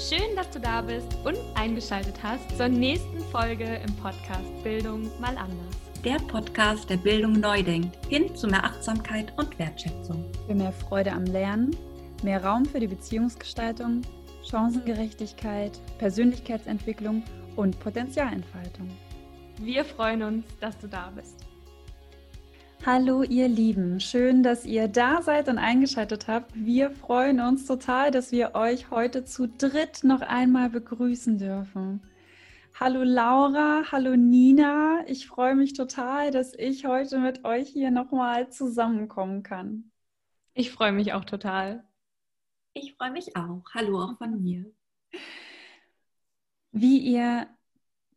Schön, dass du da bist und eingeschaltet hast zur nächsten Folge im Podcast Bildung mal anders. Der Podcast, der Bildung neu denkt, hin zu mehr Achtsamkeit und Wertschätzung. Für mehr Freude am Lernen, mehr Raum für die Beziehungsgestaltung, Chancengerechtigkeit, Persönlichkeitsentwicklung und Potenzialentfaltung. Wir freuen uns, dass du da bist. Hallo ihr Lieben, schön, dass ihr da seid und eingeschaltet habt. Wir freuen uns total, dass wir euch heute zu dritt noch einmal begrüßen dürfen. Hallo Laura, hallo Nina. Ich freue mich total, dass ich heute mit euch hier nochmal zusammenkommen kann. Ich freue mich auch total. Ich freue mich auch. Hallo auch von mir. Wie ihr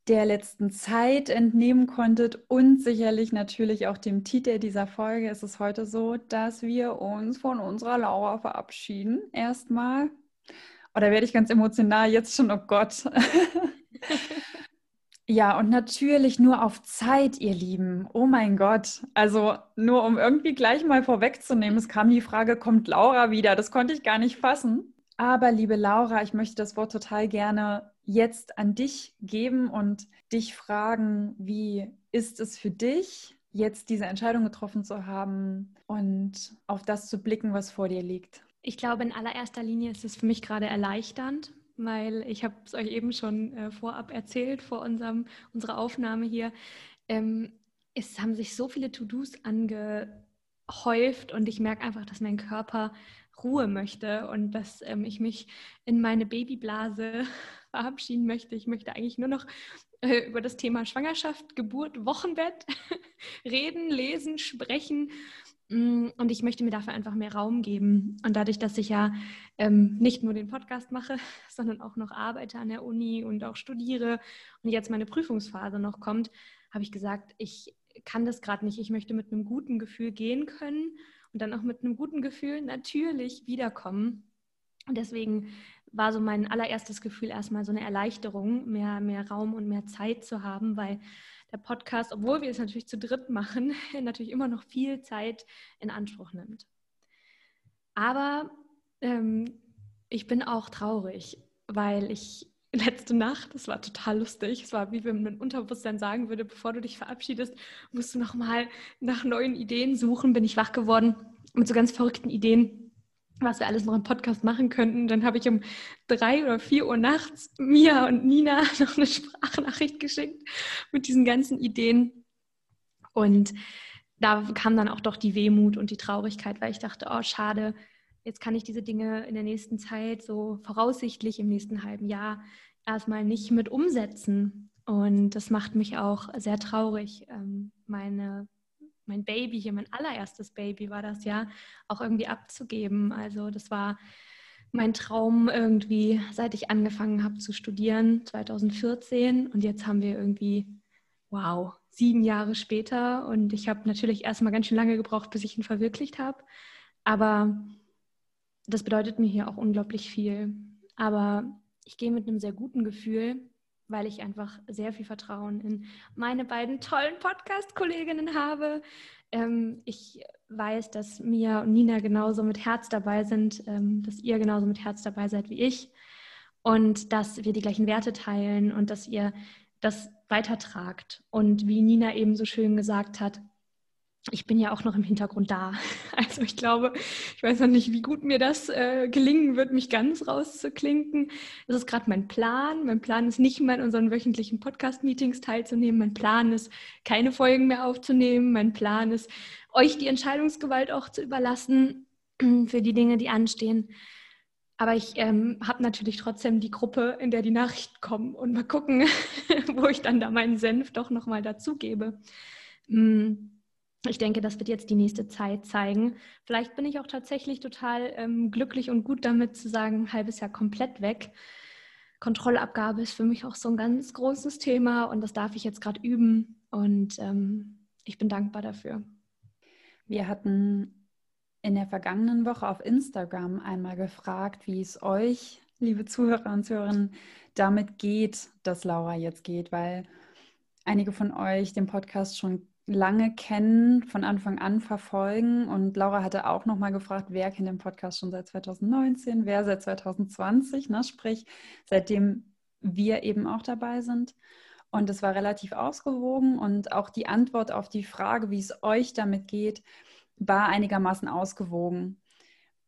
der letzten Zeit entnehmen konntet und sicherlich natürlich auch dem Titel dieser Folge ist es heute so, dass wir uns von unserer Laura verabschieden. Erstmal. Oder werde ich ganz emotional jetzt schon, oh Gott. ja, und natürlich nur auf Zeit, ihr Lieben. Oh mein Gott. Also nur um irgendwie gleich mal vorwegzunehmen, es kam die Frage, kommt Laura wieder? Das konnte ich gar nicht fassen. Aber liebe Laura, ich möchte das Wort total gerne jetzt an dich geben und dich fragen, wie ist es für dich, jetzt diese Entscheidung getroffen zu haben und auf das zu blicken, was vor dir liegt? Ich glaube, in allererster Linie ist es für mich gerade erleichternd, weil ich habe es euch eben schon äh, vorab erzählt, vor unserem, unserer Aufnahme hier. Ähm, es haben sich so viele To-Dos angehäuft und ich merke einfach, dass mein Körper Ruhe möchte und dass ähm, ich mich in meine Babyblase verabschieden möchte. Ich möchte eigentlich nur noch äh, über das Thema Schwangerschaft, Geburt, Wochenbett reden, lesen, sprechen. Mm, und ich möchte mir dafür einfach mehr Raum geben. Und dadurch, dass ich ja ähm, nicht nur den Podcast mache, sondern auch noch arbeite an der Uni und auch studiere und jetzt meine Prüfungsphase noch kommt, habe ich gesagt, ich kann das gerade nicht. Ich möchte mit einem guten Gefühl gehen können und dann auch mit einem guten Gefühl natürlich wiederkommen. Und deswegen war so mein allererstes Gefühl erstmal so eine Erleichterung, mehr, mehr Raum und mehr Zeit zu haben, weil der Podcast, obwohl wir es natürlich zu dritt machen, natürlich immer noch viel Zeit in Anspruch nimmt. Aber ähm, ich bin auch traurig, weil ich letzte Nacht, das war total lustig. Es war wie wenn mein Unterbewusstsein sagen würde, bevor du dich verabschiedest, musst du nochmal nach neuen Ideen suchen. Bin ich wach geworden mit so ganz verrückten Ideen, was wir alles noch im Podcast machen könnten. Dann habe ich um drei oder vier Uhr nachts Mia und Nina noch eine Sprachnachricht geschickt mit diesen ganzen Ideen. Und da kam dann auch doch die Wehmut und die Traurigkeit, weil ich dachte, oh, schade, jetzt kann ich diese Dinge in der nächsten Zeit, so voraussichtlich im nächsten halben Jahr, erstmal nicht mit umsetzen. Und das macht mich auch sehr traurig. Ähm, meine, mein Baby hier, mein allererstes Baby war das ja, auch irgendwie abzugeben. Also das war mein Traum irgendwie, seit ich angefangen habe zu studieren, 2014. Und jetzt haben wir irgendwie, wow, sieben Jahre später. Und ich habe natürlich erstmal ganz schön lange gebraucht, bis ich ihn verwirklicht habe. Aber das bedeutet mir hier auch unglaublich viel. Aber ich gehe mit einem sehr guten Gefühl, weil ich einfach sehr viel Vertrauen in meine beiden tollen Podcast-Kolleginnen habe. Ähm, ich weiß, dass Mia und Nina genauso mit Herz dabei sind, ähm, dass ihr genauso mit Herz dabei seid wie ich und dass wir die gleichen Werte teilen und dass ihr das weitertragt. Und wie Nina eben so schön gesagt hat, ich bin ja auch noch im Hintergrund da. Also ich glaube, ich weiß noch nicht, wie gut mir das äh, gelingen wird, mich ganz rauszuklinken. Das ist gerade mein Plan. Mein Plan ist nicht mehr in unseren wöchentlichen Podcast-Meetings teilzunehmen. Mein Plan ist, keine Folgen mehr aufzunehmen. Mein Plan ist, euch die Entscheidungsgewalt auch zu überlassen für die Dinge, die anstehen. Aber ich ähm, habe natürlich trotzdem die Gruppe, in der die Nachrichten kommen und mal gucken, wo ich dann da meinen Senf doch nochmal dazugebe. Hm ich denke, das wird jetzt die nächste Zeit zeigen. Vielleicht bin ich auch tatsächlich total ähm, glücklich und gut damit zu sagen, halbes Jahr komplett weg. Kontrollabgabe ist für mich auch so ein ganz großes Thema und das darf ich jetzt gerade üben und ähm, ich bin dankbar dafür. Wir hatten in der vergangenen Woche auf Instagram einmal gefragt, wie es euch, liebe Zuhörer und Zuhörerinnen, damit geht, dass Laura jetzt geht, weil einige von euch den Podcast schon lange kennen, von Anfang an verfolgen. Und Laura hatte auch nochmal gefragt, wer kennt den Podcast schon seit 2019, wer seit 2020, ne? sprich seitdem wir eben auch dabei sind. Und es war relativ ausgewogen und auch die Antwort auf die Frage, wie es euch damit geht, war einigermaßen ausgewogen.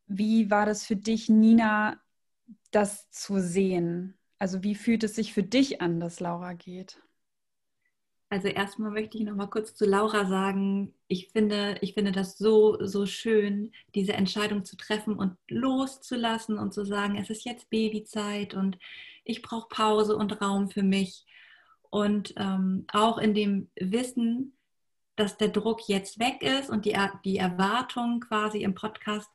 Wie war das für dich, Nina, das zu sehen? Also wie fühlt es sich für dich an, dass Laura geht? Also erstmal möchte ich noch mal kurz zu Laura sagen, ich finde, ich finde das so, so schön, diese Entscheidung zu treffen und loszulassen und zu sagen, es ist jetzt Babyzeit und ich brauche Pause und Raum für mich. Und ähm, auch in dem Wissen, dass der Druck jetzt weg ist und die, die Erwartung quasi im Podcast,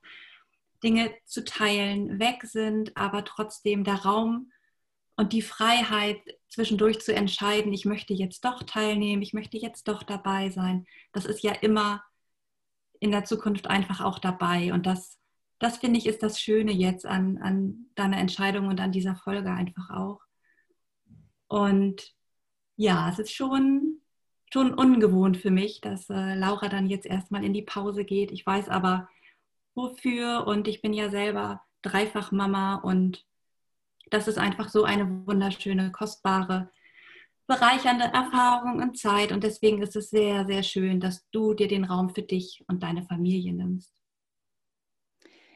Dinge zu teilen, weg sind, aber trotzdem der Raum und die Freiheit zwischendurch zu entscheiden, ich möchte jetzt doch teilnehmen, ich möchte jetzt doch dabei sein, das ist ja immer in der Zukunft einfach auch dabei. Und das, das finde ich, ist das Schöne jetzt an, an deiner Entscheidung und an dieser Folge einfach auch. Und ja, es ist schon, schon ungewohnt für mich, dass äh, Laura dann jetzt erstmal in die Pause geht. Ich weiß aber wofür und ich bin ja selber dreifach Mama und das ist einfach so eine wunderschöne, kostbare, bereichernde Erfahrung und Zeit. Und deswegen ist es sehr, sehr schön, dass du dir den Raum für dich und deine Familie nimmst.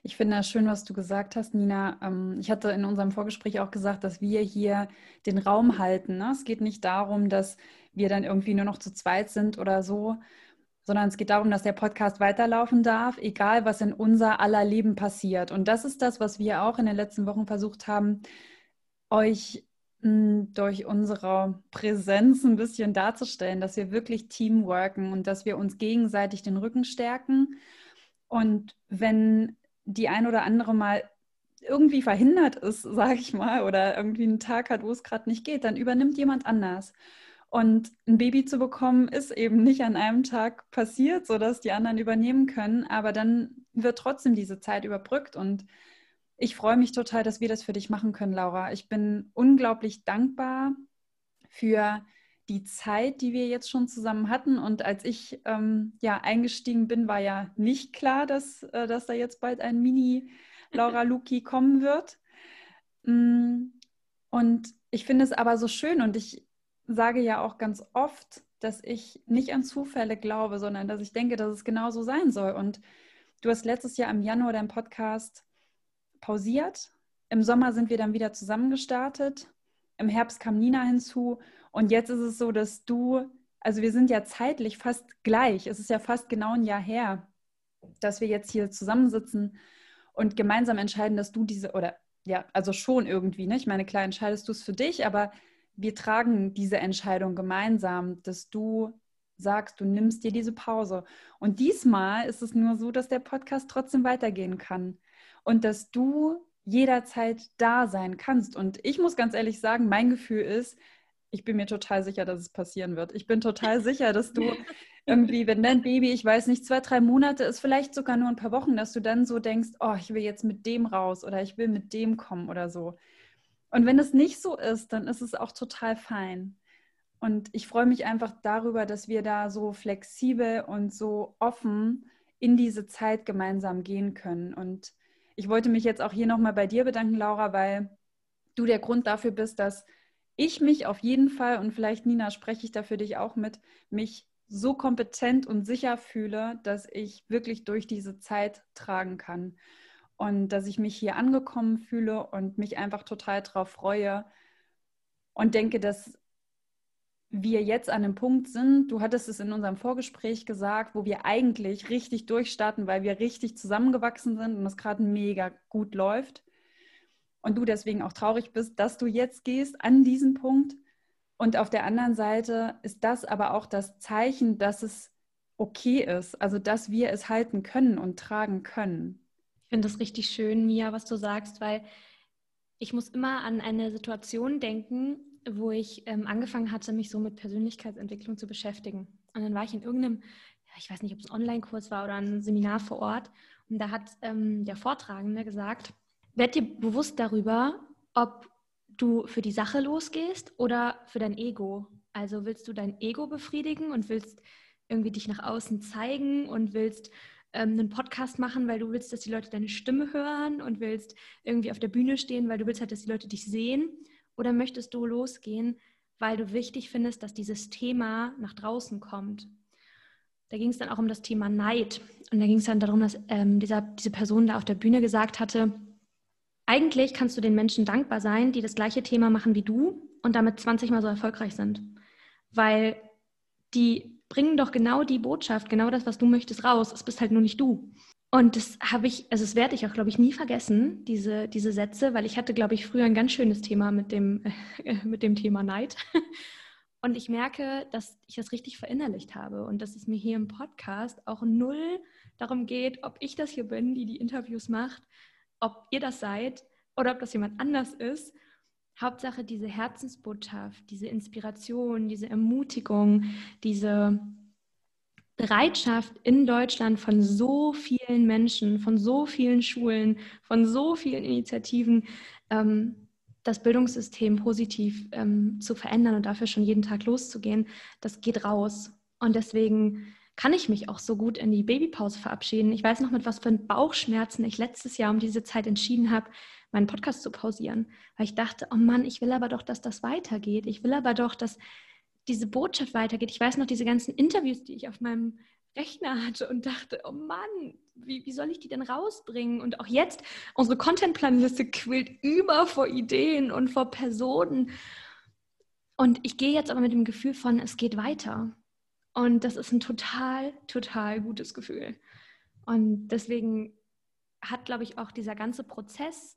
Ich finde das schön, was du gesagt hast, Nina. Ähm, ich hatte in unserem Vorgespräch auch gesagt, dass wir hier den Raum halten. Ne? Es geht nicht darum, dass wir dann irgendwie nur noch zu zweit sind oder so, sondern es geht darum, dass der Podcast weiterlaufen darf, egal was in unser aller Leben passiert. Und das ist das, was wir auch in den letzten Wochen versucht haben, euch hm, durch unsere Präsenz ein bisschen darzustellen, dass wir wirklich Teamworken und dass wir uns gegenseitig den Rücken stärken. Und wenn die ein oder andere mal irgendwie verhindert ist, sage ich mal, oder irgendwie einen Tag hat, wo es gerade nicht geht, dann übernimmt jemand anders. Und ein Baby zu bekommen, ist eben nicht an einem Tag passiert, sodass die anderen übernehmen können. Aber dann wird trotzdem diese Zeit überbrückt. Und ich freue mich total, dass wir das für dich machen können, Laura. Ich bin unglaublich dankbar für die Zeit, die wir jetzt schon zusammen hatten. Und als ich ähm, ja eingestiegen bin, war ja nicht klar, dass, äh, dass da jetzt bald ein Mini-Laura Luki kommen wird. Mm, und ich finde es aber so schön und ich sage ja auch ganz oft, dass ich nicht an Zufälle glaube, sondern dass ich denke, dass es genau so sein soll. Und du hast letztes Jahr im Januar deinen Podcast pausiert. Im Sommer sind wir dann wieder zusammengestartet. Im Herbst kam Nina hinzu. Und jetzt ist es so, dass du, also wir sind ja zeitlich fast gleich. Es ist ja fast genau ein Jahr her, dass wir jetzt hier zusammensitzen und gemeinsam entscheiden, dass du diese, oder ja, also schon irgendwie, ne? Ich meine, klar entscheidest du es für dich, aber wir tragen diese Entscheidung gemeinsam, dass du sagst, du nimmst dir diese Pause. Und diesmal ist es nur so, dass der Podcast trotzdem weitergehen kann und dass du jederzeit da sein kannst. Und ich muss ganz ehrlich sagen, mein Gefühl ist, ich bin mir total sicher, dass es passieren wird. Ich bin total sicher, dass du irgendwie, wenn dein Baby, ich weiß nicht, zwei, drei Monate ist, vielleicht sogar nur ein paar Wochen, dass du dann so denkst, oh, ich will jetzt mit dem raus oder ich will mit dem kommen oder so. Und wenn es nicht so ist, dann ist es auch total fein. Und ich freue mich einfach darüber, dass wir da so flexibel und so offen in diese Zeit gemeinsam gehen können. Und ich wollte mich jetzt auch hier nochmal bei dir bedanken, Laura, weil du der Grund dafür bist, dass ich mich auf jeden Fall, und vielleicht Nina spreche ich da für dich auch mit, mich so kompetent und sicher fühle, dass ich wirklich durch diese Zeit tragen kann und dass ich mich hier angekommen fühle und mich einfach total darauf freue und denke, dass wir jetzt an einem Punkt sind, du hattest es in unserem Vorgespräch gesagt, wo wir eigentlich richtig durchstarten, weil wir richtig zusammengewachsen sind und es gerade mega gut läuft. Und du deswegen auch traurig bist, dass du jetzt gehst an diesen Punkt. Und auf der anderen Seite ist das aber auch das Zeichen, dass es okay ist, also dass wir es halten können und tragen können. Ich finde das richtig schön, Mia, was du sagst, weil ich muss immer an eine Situation denken, wo ich ähm, angefangen hatte, mich so mit Persönlichkeitsentwicklung zu beschäftigen. Und dann war ich in irgendeinem, ich weiß nicht, ob es ein Online-Kurs war oder ein Seminar vor Ort. Und da hat ähm, der Vortragende gesagt, werd dir bewusst darüber, ob du für die Sache losgehst oder für dein Ego. Also willst du dein Ego befriedigen und willst irgendwie dich nach außen zeigen und willst ähm, einen Podcast machen, weil du willst, dass die Leute deine Stimme hören und willst irgendwie auf der Bühne stehen, weil du willst halt, dass die Leute dich sehen? Oder möchtest du losgehen, weil du wichtig findest, dass dieses Thema nach draußen kommt? Da ging es dann auch um das Thema Neid. Und da ging es dann darum, dass ähm, dieser, diese Person da auf der Bühne gesagt hatte, eigentlich kannst du den Menschen dankbar sein, die das gleiche Thema machen wie du und damit 20 Mal so erfolgreich sind. Weil die bringen doch genau die Botschaft, genau das, was du möchtest, raus. Es bist halt nur nicht du. Und das habe ich, also das werde ich auch, glaube ich, nie vergessen, diese, diese Sätze, weil ich hatte, glaube ich, früher ein ganz schönes Thema mit dem, äh, mit dem Thema Neid. Und ich merke, dass ich das richtig verinnerlicht habe und dass es mir hier im Podcast auch null darum geht, ob ich das hier bin, die die Interviews macht, ob ihr das seid oder ob das jemand anders ist. Hauptsache diese Herzensbotschaft, diese Inspiration, diese Ermutigung, diese Bereitschaft in Deutschland von so vielen Menschen, von so vielen Schulen, von so vielen Initiativen, ähm, das Bildungssystem positiv ähm, zu verändern und dafür schon jeden Tag loszugehen, das geht raus. Und deswegen kann ich mich auch so gut in die Babypause verabschieden. Ich weiß noch, mit was für Bauchschmerzen ich letztes Jahr um diese Zeit entschieden habe, meinen Podcast zu pausieren, weil ich dachte, oh Mann, ich will aber doch, dass das weitergeht. Ich will aber doch, dass diese Botschaft weitergeht. Ich weiß noch, diese ganzen Interviews, die ich auf meinem Rechner hatte und dachte, oh Mann, wie, wie soll ich die denn rausbringen? Und auch jetzt, unsere Contentplanliste quillt über vor Ideen und vor Personen. Und ich gehe jetzt aber mit dem Gefühl von, es geht weiter. Und das ist ein total, total gutes Gefühl. Und deswegen hat, glaube ich, auch dieser ganze Prozess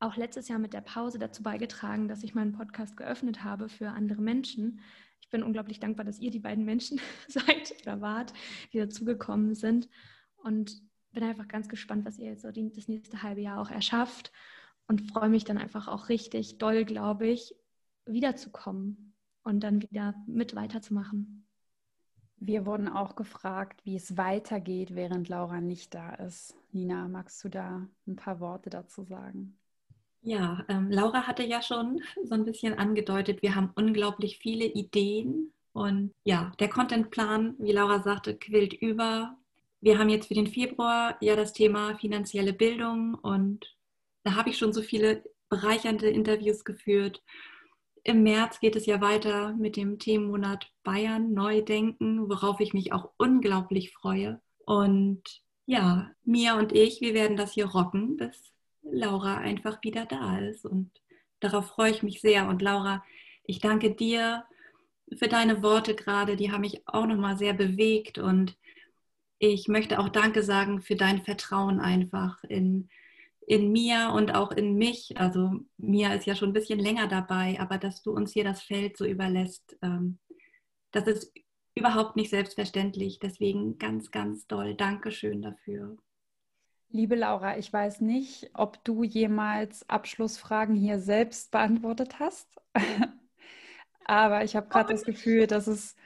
auch letztes Jahr mit der Pause dazu beigetragen, dass ich meinen Podcast geöffnet habe für andere Menschen, ich bin unglaublich dankbar, dass ihr die beiden Menschen seid oder wart, die dazugekommen sind. Und bin einfach ganz gespannt, was ihr jetzt so das nächste halbe Jahr auch erschafft. Und freue mich dann einfach auch richtig doll, glaube ich, wiederzukommen und dann wieder mit weiterzumachen. Wir wurden auch gefragt, wie es weitergeht, während Laura nicht da ist. Nina, magst du da ein paar Worte dazu sagen? Ja, ähm, Laura hatte ja schon so ein bisschen angedeutet, wir haben unglaublich viele Ideen und ja, der Contentplan, wie Laura sagte, quillt über. Wir haben jetzt für den Februar ja das Thema finanzielle Bildung und da habe ich schon so viele bereichernde Interviews geführt. Im März geht es ja weiter mit dem Themenmonat Bayern neu denken, worauf ich mich auch unglaublich freue. Und ja, Mia und ich, wir werden das hier rocken bis Laura einfach wieder da ist. Und darauf freue ich mich sehr. Und Laura, ich danke dir für deine Worte gerade. Die haben mich auch nochmal sehr bewegt. Und ich möchte auch Danke sagen für dein Vertrauen einfach in, in mir und auch in mich. Also Mia ist ja schon ein bisschen länger dabei, aber dass du uns hier das Feld so überlässt, ähm, das ist überhaupt nicht selbstverständlich. Deswegen ganz, ganz doll Dankeschön dafür. Liebe Laura, ich weiß nicht, ob du jemals Abschlussfragen hier selbst beantwortet hast, aber ich habe gerade das Gefühl, dass es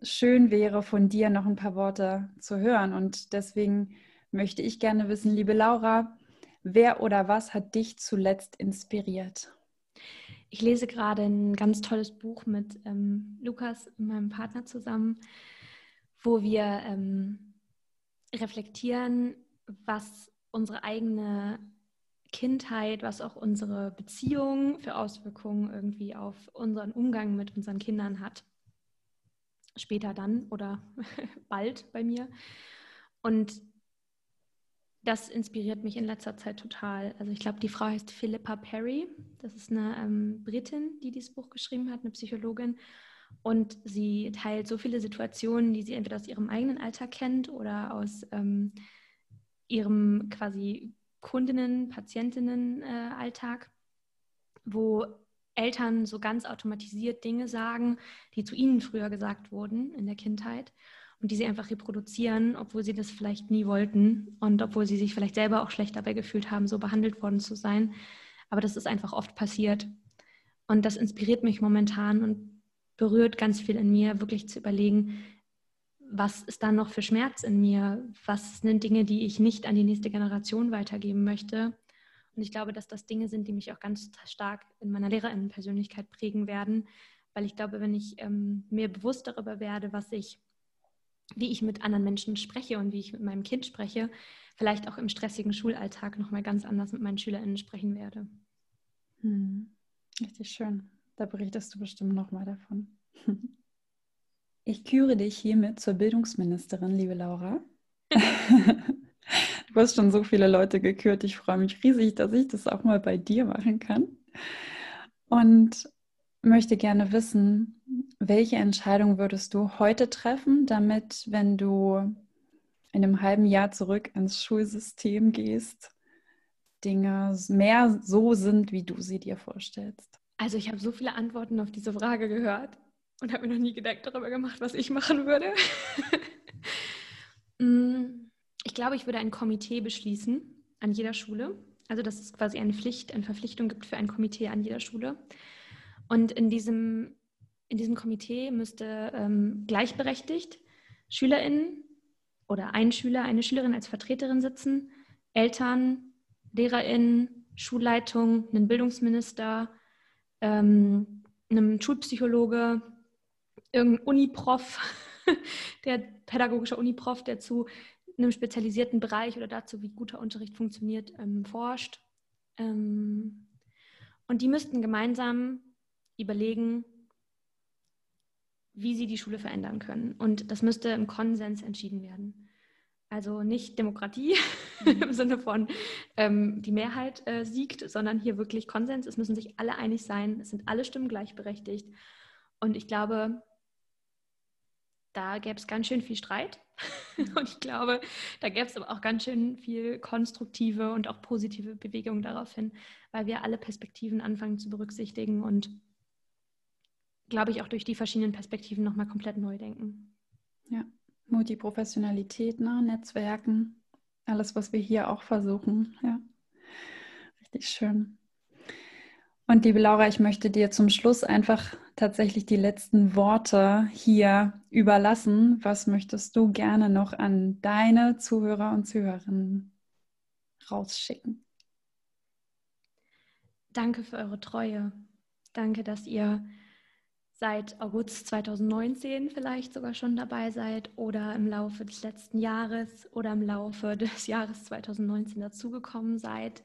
schön wäre, von dir noch ein paar Worte zu hören. Und deswegen möchte ich gerne wissen, liebe Laura, wer oder was hat dich zuletzt inspiriert? Ich lese gerade ein ganz tolles Buch mit ähm, Lukas, meinem Partner, zusammen, wo wir ähm, reflektieren, was unsere eigene Kindheit, was auch unsere Beziehung für Auswirkungen irgendwie auf unseren Umgang mit unseren Kindern hat. Später dann oder bald bei mir. Und das inspiriert mich in letzter Zeit total. Also ich glaube, die Frau heißt Philippa Perry. Das ist eine ähm, Britin, die dieses Buch geschrieben hat, eine Psychologin. Und sie teilt so viele Situationen, die sie entweder aus ihrem eigenen Alltag kennt oder aus ähm, ihrem quasi Kundinnen, Patientinnen-Alltag, äh, wo Eltern so ganz automatisiert Dinge sagen, die zu ihnen früher gesagt wurden in der Kindheit und die sie einfach reproduzieren, obwohl sie das vielleicht nie wollten und obwohl sie sich vielleicht selber auch schlecht dabei gefühlt haben, so behandelt worden zu sein. Aber das ist einfach oft passiert. Und das inspiriert mich momentan und berührt ganz viel in mir, wirklich zu überlegen, was ist da noch für Schmerz in mir? Was sind Dinge, die ich nicht an die nächste Generation weitergeben möchte? Und ich glaube, dass das Dinge sind, die mich auch ganz stark in meiner Lehrerinnenpersönlichkeit prägen werden, weil ich glaube, wenn ich ähm, mir bewusst darüber werde, was ich, wie ich mit anderen Menschen spreche und wie ich mit meinem Kind spreche, vielleicht auch im stressigen Schulalltag nochmal ganz anders mit meinen SchülerInnen sprechen werde. Hm. Richtig schön. Da berichtest du bestimmt nochmal davon. Ich küre dich hiermit zur Bildungsministerin, liebe Laura. du hast schon so viele Leute gekürt. Ich freue mich riesig, dass ich das auch mal bei dir machen kann. Und möchte gerne wissen, welche Entscheidung würdest du heute treffen, damit, wenn du in einem halben Jahr zurück ins Schulsystem gehst, Dinge mehr so sind, wie du sie dir vorstellst? Also ich habe so viele Antworten auf diese Frage gehört und habe mir noch nie Gedanken darüber gemacht, was ich machen würde. Mm, ich glaube, ich würde ein Komitee beschließen an jeder Schule. Also, dass es quasi eine Pflicht, eine Verpflichtung gibt für ein Komitee an jeder Schule. Und in diesem, in diesem Komitee müsste ähm, gleichberechtigt SchülerInnen oder ein Schüler, eine Schülerin als Vertreterin sitzen, Eltern, LehrerInnen, Schulleitung, ein Bildungsminister, ähm, einem Schulpsychologe, irgendein Uniprof, der pädagogische Uniprof, der zu einem spezialisierten Bereich oder dazu, wie guter Unterricht funktioniert, ähm, forscht. Ähm, und die müssten gemeinsam überlegen, wie sie die Schule verändern können. Und das müsste im Konsens entschieden werden. Also nicht Demokratie mhm. im Sinne von ähm, die Mehrheit äh, siegt, sondern hier wirklich Konsens. Es müssen sich alle einig sein. Es sind alle Stimmen gleichberechtigt. Und ich glaube, da gäbe es ganz schön viel Streit. Mhm. Und ich glaube, da gäbe es aber auch ganz schön viel konstruktive und auch positive Bewegung darauf hin, weil wir alle Perspektiven anfangen zu berücksichtigen und, glaube ich, auch durch die verschiedenen Perspektiven nochmal komplett neu denken. Ja, Multiprofessionalität, ne? Netzwerken, alles, was wir hier auch versuchen. Ja, richtig schön. Und liebe Laura, ich möchte dir zum Schluss einfach tatsächlich die letzten Worte hier überlassen. Was möchtest du gerne noch an deine Zuhörer und Zuhörerinnen rausschicken? Danke für eure Treue. Danke, dass ihr seit August 2019 vielleicht sogar schon dabei seid oder im Laufe des letzten Jahres oder im Laufe des Jahres 2019 dazugekommen seid.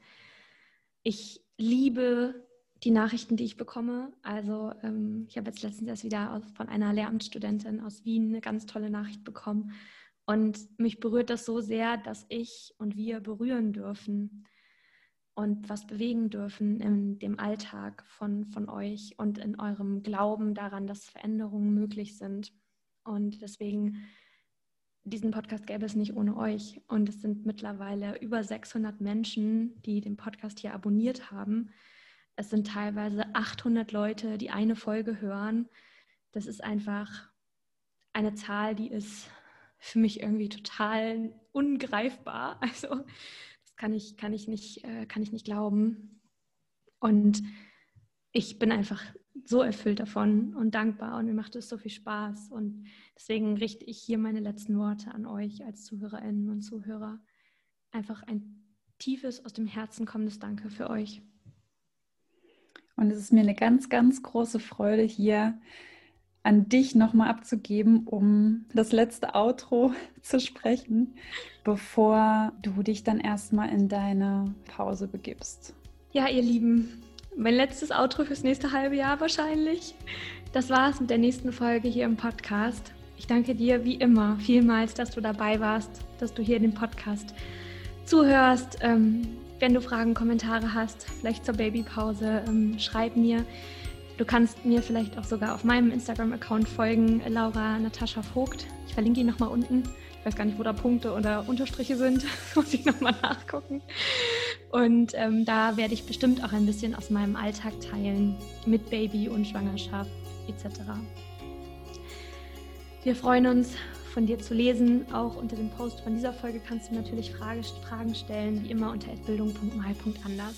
Ich liebe die Nachrichten, die ich bekomme. Also ähm, ich habe jetzt letztens erst wieder aus, von einer Lehramtsstudentin aus Wien eine ganz tolle Nachricht bekommen. Und mich berührt das so sehr, dass ich und wir berühren dürfen und was bewegen dürfen in dem Alltag von, von euch und in eurem Glauben daran, dass Veränderungen möglich sind. Und deswegen, diesen Podcast gäbe es nicht ohne euch. Und es sind mittlerweile über 600 Menschen, die den Podcast hier abonniert haben. Es sind teilweise 800 Leute, die eine Folge hören. Das ist einfach eine Zahl, die ist für mich irgendwie total ungreifbar. Also kann ich, kann ich, nicht, äh, kann ich nicht glauben. Und ich bin einfach so erfüllt davon und dankbar und mir macht es so viel Spaß. Und deswegen richte ich hier meine letzten Worte an euch als Zuhörerinnen und Zuhörer. Einfach ein tiefes, aus dem Herzen kommendes Danke für euch. Und es ist mir eine ganz, ganz große Freude, hier an dich nochmal abzugeben, um das letzte Outro zu sprechen, bevor du dich dann erstmal in deine Pause begibst. Ja, ihr Lieben, mein letztes Outro fürs nächste halbe Jahr wahrscheinlich. Das war's mit der nächsten Folge hier im Podcast. Ich danke dir wie immer vielmals, dass du dabei warst, dass du hier den Podcast zuhörst. Ähm, wenn du Fragen, Kommentare hast, vielleicht zur Babypause, ähm, schreib mir. Du kannst mir vielleicht auch sogar auf meinem Instagram-Account folgen, Laura Natascha Vogt. Ich verlinke ihn nochmal unten. Ich weiß gar nicht, wo da Punkte oder Unterstriche sind. Muss ich nochmal nachgucken. Und ähm, da werde ich bestimmt auch ein bisschen aus meinem Alltag teilen mit Baby und Schwangerschaft etc. Wir freuen uns von dir zu lesen. Auch unter dem Post von dieser Folge kannst du natürlich Frage, Fragen stellen, wie immer unter bildung.mal.anders.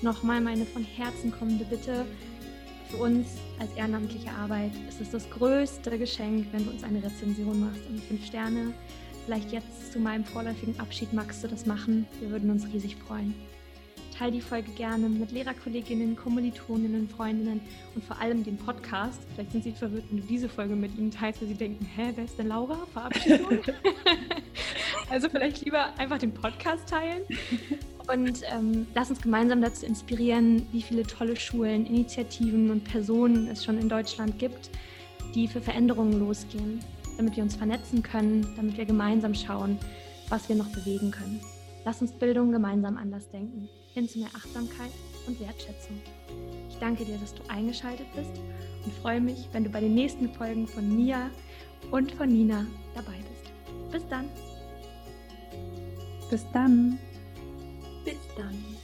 Nochmal meine von Herzen kommende Bitte. Für uns als ehrenamtliche Arbeit ist es das größte Geschenk, wenn du uns eine Rezension machst und fünf Sterne. Vielleicht jetzt zu meinem vorläufigen Abschied magst du das machen. Wir würden uns riesig freuen. teile die Folge gerne mit Lehrerkolleginnen, Kommilitoninnen, Freundinnen und vor allem den Podcast. Vielleicht sind sie verwirrt, wenn du diese Folge mit ihnen teilst, weil sie denken, hä, wer ist denn Laura? Verabschiedung? also vielleicht lieber einfach den Podcast teilen. Und ähm, lass uns gemeinsam dazu inspirieren, wie viele tolle Schulen, Initiativen und Personen es schon in Deutschland gibt, die für Veränderungen losgehen, damit wir uns vernetzen können, damit wir gemeinsam schauen, was wir noch bewegen können. Lass uns Bildung gemeinsam anders denken, hin zu mehr Achtsamkeit und Wertschätzung. Ich danke dir, dass du eingeschaltet bist und freue mich, wenn du bei den nächsten Folgen von Mia und von Nina dabei bist. Bis dann. Bis dann. Bis dann.